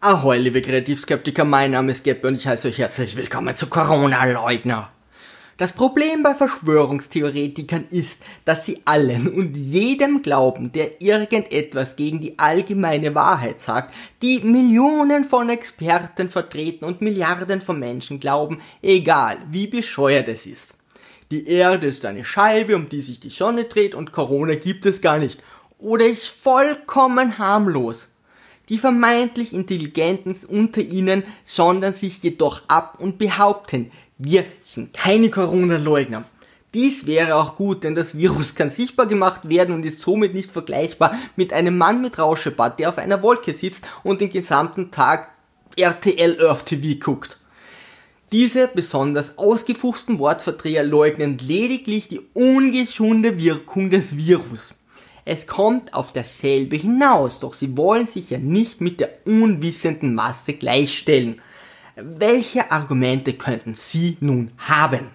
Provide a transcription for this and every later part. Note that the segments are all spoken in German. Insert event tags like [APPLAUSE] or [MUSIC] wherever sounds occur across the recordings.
Ahoi, liebe Kreativskeptiker, mein Name ist Geppe und ich heiße euch herzlich willkommen zu Corona-Leugner. Das Problem bei Verschwörungstheoretikern ist, dass sie allen und jedem glauben, der irgendetwas gegen die allgemeine Wahrheit sagt, die Millionen von Experten vertreten und Milliarden von Menschen glauben, egal wie bescheuert es ist. Die Erde ist eine Scheibe, um die sich die Sonne dreht und Corona gibt es gar nicht. Oder ist vollkommen harmlos. Die vermeintlich Intelligenten unter ihnen sondern sich jedoch ab und behaupten, wir sind keine Corona-Leugner. Dies wäre auch gut, denn das Virus kann sichtbar gemacht werden und ist somit nicht vergleichbar mit einem Mann mit Rauschebart, der auf einer Wolke sitzt und den gesamten Tag RTL Earth TV guckt. Diese besonders ausgefuchsten Wortverdreher leugnen lediglich die ungesunde Wirkung des Virus. Es kommt auf dasselbe hinaus, doch sie wollen sich ja nicht mit der unwissenden Masse gleichstellen. Welche Argumente könnten Sie nun haben?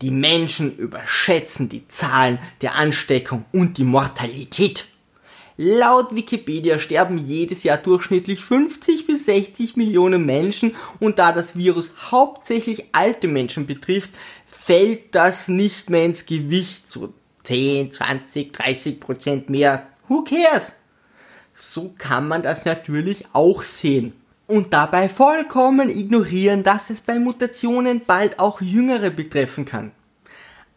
Die Menschen überschätzen die Zahlen der Ansteckung und die Mortalität. Laut Wikipedia sterben jedes Jahr durchschnittlich 50 bis 60 Millionen Menschen und da das Virus hauptsächlich alte Menschen betrifft, fällt das nicht mehr ins Gewicht, so 10, 20, 30 Prozent mehr. Who cares? So kann man das natürlich auch sehen. Und dabei vollkommen ignorieren, dass es bei Mutationen bald auch Jüngere betreffen kann.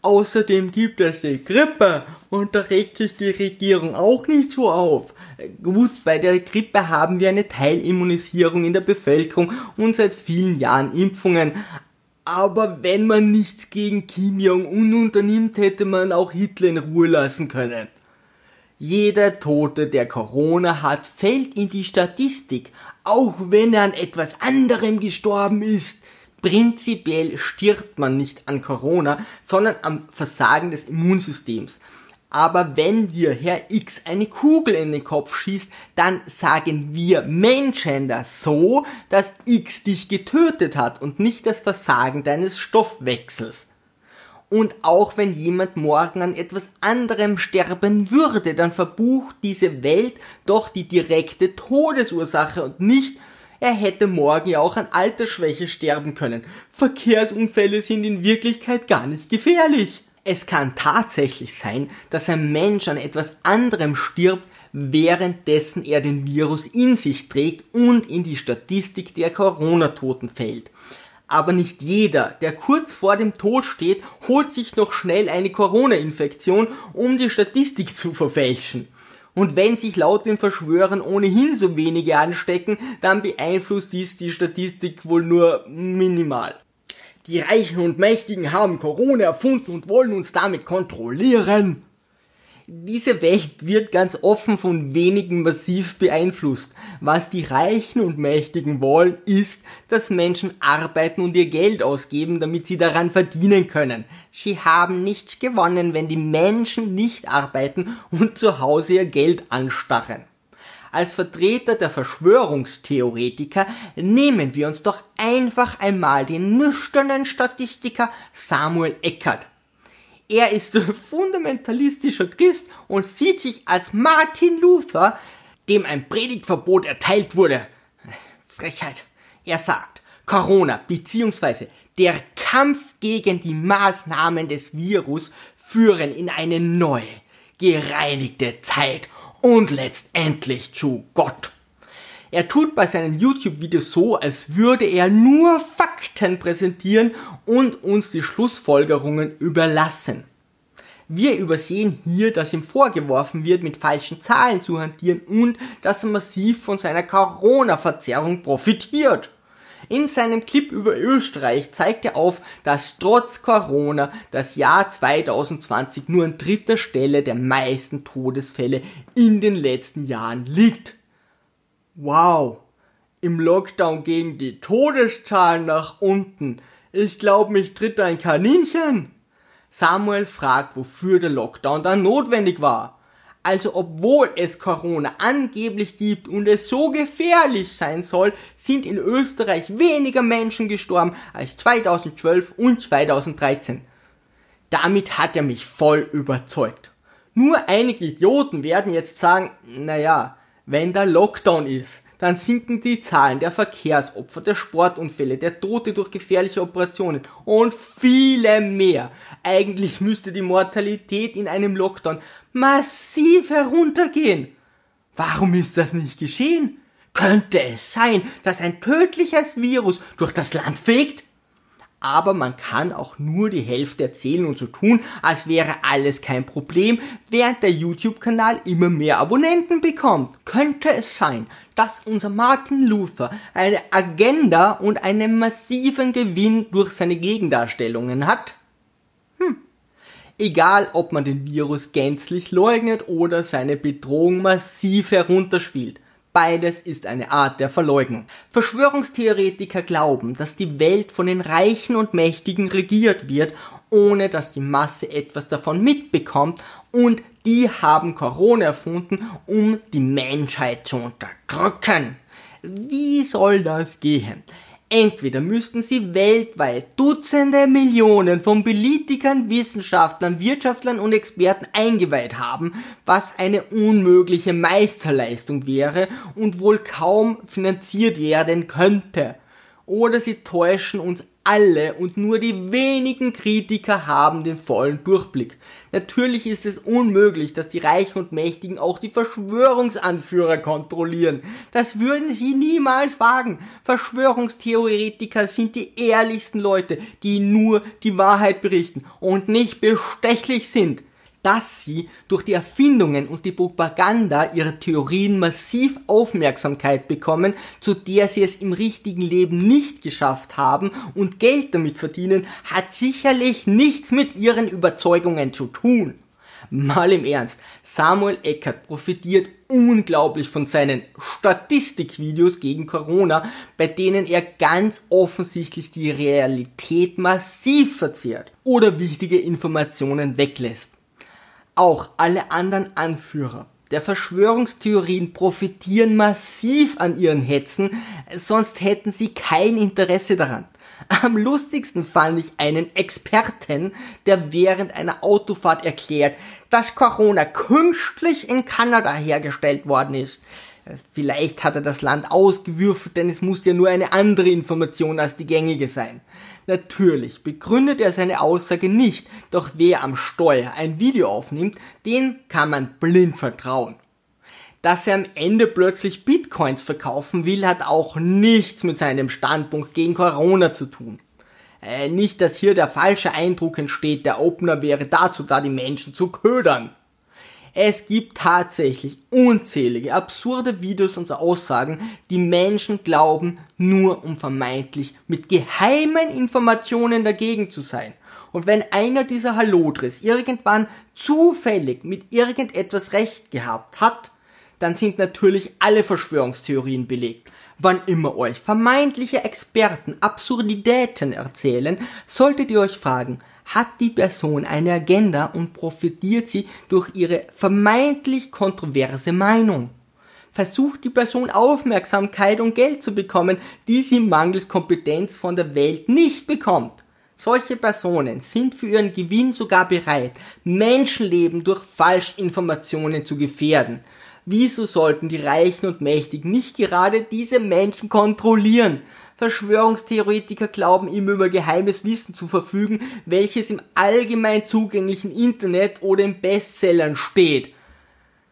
Außerdem gibt es die Grippe und da regt sich die Regierung auch nicht so auf. Gut, bei der Grippe haben wir eine Teilimmunisierung in der Bevölkerung und seit vielen Jahren Impfungen, aber wenn man nichts gegen Kim Jong-un unternimmt, hätte man auch Hitler in Ruhe lassen können. Jeder Tote, der Corona hat, fällt in die Statistik, auch wenn er an etwas anderem gestorben ist. Prinzipiell stirbt man nicht an Corona, sondern am Versagen des Immunsystems. Aber wenn dir Herr X eine Kugel in den Kopf schießt, dann sagen wir Menschen das so, dass X dich getötet hat und nicht das Versagen deines Stoffwechsels. Und auch wenn jemand morgen an etwas anderem sterben würde, dann verbucht diese Welt doch die direkte Todesursache und nicht, er hätte morgen ja auch an Altersschwäche sterben können. Verkehrsunfälle sind in Wirklichkeit gar nicht gefährlich. Es kann tatsächlich sein, dass ein Mensch an etwas anderem stirbt, währenddessen er den Virus in sich trägt und in die Statistik der Corona-Toten fällt. Aber nicht jeder, der kurz vor dem Tod steht, holt sich noch schnell eine Corona-Infektion, um die Statistik zu verfälschen. Und wenn sich laut den Verschwörern ohnehin so wenige anstecken, dann beeinflusst dies die Statistik wohl nur minimal. Die Reichen und Mächtigen haben Corona erfunden und wollen uns damit kontrollieren. Diese Welt wird ganz offen von wenigen massiv beeinflusst. Was die Reichen und Mächtigen wollen, ist, dass Menschen arbeiten und ihr Geld ausgeben, damit sie daran verdienen können. Sie haben nichts gewonnen, wenn die Menschen nicht arbeiten und zu Hause ihr Geld anstarren. Als Vertreter der Verschwörungstheoretiker nehmen wir uns doch einfach einmal den nüchternen Statistiker Samuel Eckert. Er ist [LAUGHS] fundamentalistischer Christ und sieht sich als Martin Luther, dem ein Predigtverbot erteilt wurde. Frechheit. Er sagt, Corona bzw. der Kampf gegen die Maßnahmen des Virus führen in eine neue, gereinigte Zeit und letztendlich zu Gott. Er tut bei seinen YouTube-Videos so, als würde er nur Fakten präsentieren und uns die Schlussfolgerungen überlassen. Wir übersehen hier, dass ihm vorgeworfen wird, mit falschen Zahlen zu hantieren und dass er massiv von seiner Corona-Verzerrung profitiert. In seinem Clip über Österreich zeigt er auf, dass trotz Corona das Jahr 2020 nur an dritter Stelle der meisten Todesfälle in den letzten Jahren liegt. Wow, im Lockdown gehen die Todeszahlen nach unten. Ich glaube, mich tritt ein Kaninchen. Samuel fragt, wofür der Lockdown dann notwendig war. Also obwohl es Corona angeblich gibt und es so gefährlich sein soll, sind in Österreich weniger Menschen gestorben als 2012 und 2013. Damit hat er mich voll überzeugt. Nur einige Idioten werden jetzt sagen, naja, wenn der Lockdown ist, dann sinken die Zahlen der Verkehrsopfer, der Sportunfälle, der Tote durch gefährliche Operationen und viele mehr. Eigentlich müsste die Mortalität in einem Lockdown massiv heruntergehen. Warum ist das nicht geschehen? Könnte es sein, dass ein tödliches Virus durch das Land fegt? Aber man kann auch nur die Hälfte erzählen und so tun, als wäre alles kein Problem, während der YouTube-Kanal immer mehr Abonnenten bekommt. Könnte es sein, dass unser Martin Luther eine Agenda und einen massiven Gewinn durch seine Gegendarstellungen hat? Hm. Egal, ob man den Virus gänzlich leugnet oder seine Bedrohung massiv herunterspielt. Beides ist eine Art der Verleugnung. Verschwörungstheoretiker glauben, dass die Welt von den Reichen und Mächtigen regiert wird, ohne dass die Masse etwas davon mitbekommt und die haben Corona erfunden, um die Menschheit zu unterdrücken. Wie soll das gehen? Entweder müssten sie weltweit Dutzende Millionen von Politikern, Wissenschaftlern, Wirtschaftlern und Experten eingeweiht haben, was eine unmögliche Meisterleistung wäre und wohl kaum finanziert werden könnte. Oder sie täuschen uns alle und nur die wenigen Kritiker haben den vollen Durchblick. Natürlich ist es unmöglich, dass die Reichen und Mächtigen auch die Verschwörungsanführer kontrollieren. Das würden sie niemals wagen. Verschwörungstheoretiker sind die ehrlichsten Leute, die nur die Wahrheit berichten und nicht bestechlich sind dass sie durch die Erfindungen und die Propaganda ihrer Theorien massiv Aufmerksamkeit bekommen, zu der sie es im richtigen Leben nicht geschafft haben und Geld damit verdienen, hat sicherlich nichts mit ihren Überzeugungen zu tun. Mal im Ernst, Samuel Eckert profitiert unglaublich von seinen Statistikvideos gegen Corona, bei denen er ganz offensichtlich die Realität massiv verzehrt oder wichtige Informationen weglässt. Auch alle anderen Anführer der Verschwörungstheorien profitieren massiv an ihren Hetzen, sonst hätten sie kein Interesse daran. Am lustigsten fand ich einen Experten, der während einer Autofahrt erklärt, dass Corona künstlich in Kanada hergestellt worden ist. Vielleicht hat er das Land ausgewürfelt, denn es muss ja nur eine andere Information als die gängige sein. Natürlich begründet er seine Aussage nicht, doch wer am Steuer ein Video aufnimmt, den kann man blind vertrauen. Dass er am Ende plötzlich Bitcoins verkaufen will, hat auch nichts mit seinem Standpunkt gegen Corona zu tun. Äh, nicht, dass hier der falsche Eindruck entsteht, der Opener wäre dazu da, die Menschen zu ködern. Es gibt tatsächlich unzählige absurde Videos und Aussagen, die Menschen glauben, nur um vermeintlich mit geheimen Informationen dagegen zu sein. Und wenn einer dieser Hallodris irgendwann zufällig mit irgendetwas recht gehabt hat, dann sind natürlich alle Verschwörungstheorien belegt. Wann immer euch vermeintliche Experten Absurditäten erzählen, solltet ihr euch fragen, hat die Person eine Agenda und profitiert sie durch ihre vermeintlich kontroverse Meinung. Versucht die Person Aufmerksamkeit und Geld zu bekommen, die sie mangels Kompetenz von der Welt nicht bekommt. Solche Personen sind für ihren Gewinn sogar bereit, Menschenleben durch Falschinformationen zu gefährden. Wieso sollten die Reichen und Mächtigen nicht gerade diese Menschen kontrollieren? Verschwörungstheoretiker glauben immer über geheimes Wissen zu verfügen, welches im allgemein zugänglichen Internet oder in Bestsellern steht.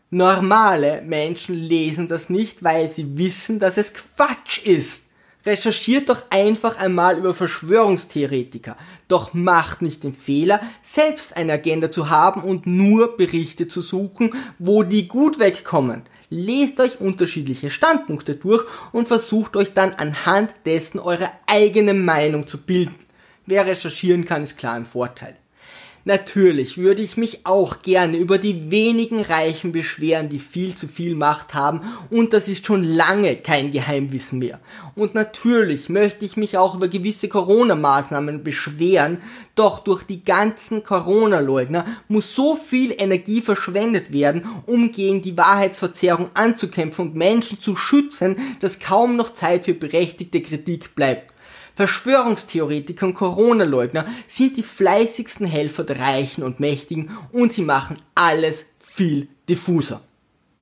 Normale Menschen lesen das nicht, weil sie wissen, dass es Quatsch ist. Recherchiert doch einfach einmal über Verschwörungstheoretiker. Doch macht nicht den Fehler, selbst eine Agenda zu haben und nur Berichte zu suchen, wo die gut wegkommen lest euch unterschiedliche Standpunkte durch und versucht euch dann anhand dessen eure eigene Meinung zu bilden. Wer recherchieren kann, ist klar ein Vorteil. Natürlich würde ich mich auch gerne über die wenigen Reichen beschweren, die viel zu viel Macht haben und das ist schon lange kein Geheimwissen mehr. Und natürlich möchte ich mich auch über gewisse Corona-Maßnahmen beschweren, doch durch die ganzen Corona-Leugner muss so viel Energie verschwendet werden, um gegen die Wahrheitsverzerrung anzukämpfen und Menschen zu schützen, dass kaum noch Zeit für berechtigte Kritik bleibt. Verschwörungstheoretiker und Corona-Leugner sind die fleißigsten Helfer der Reichen und Mächtigen und sie machen alles viel diffuser.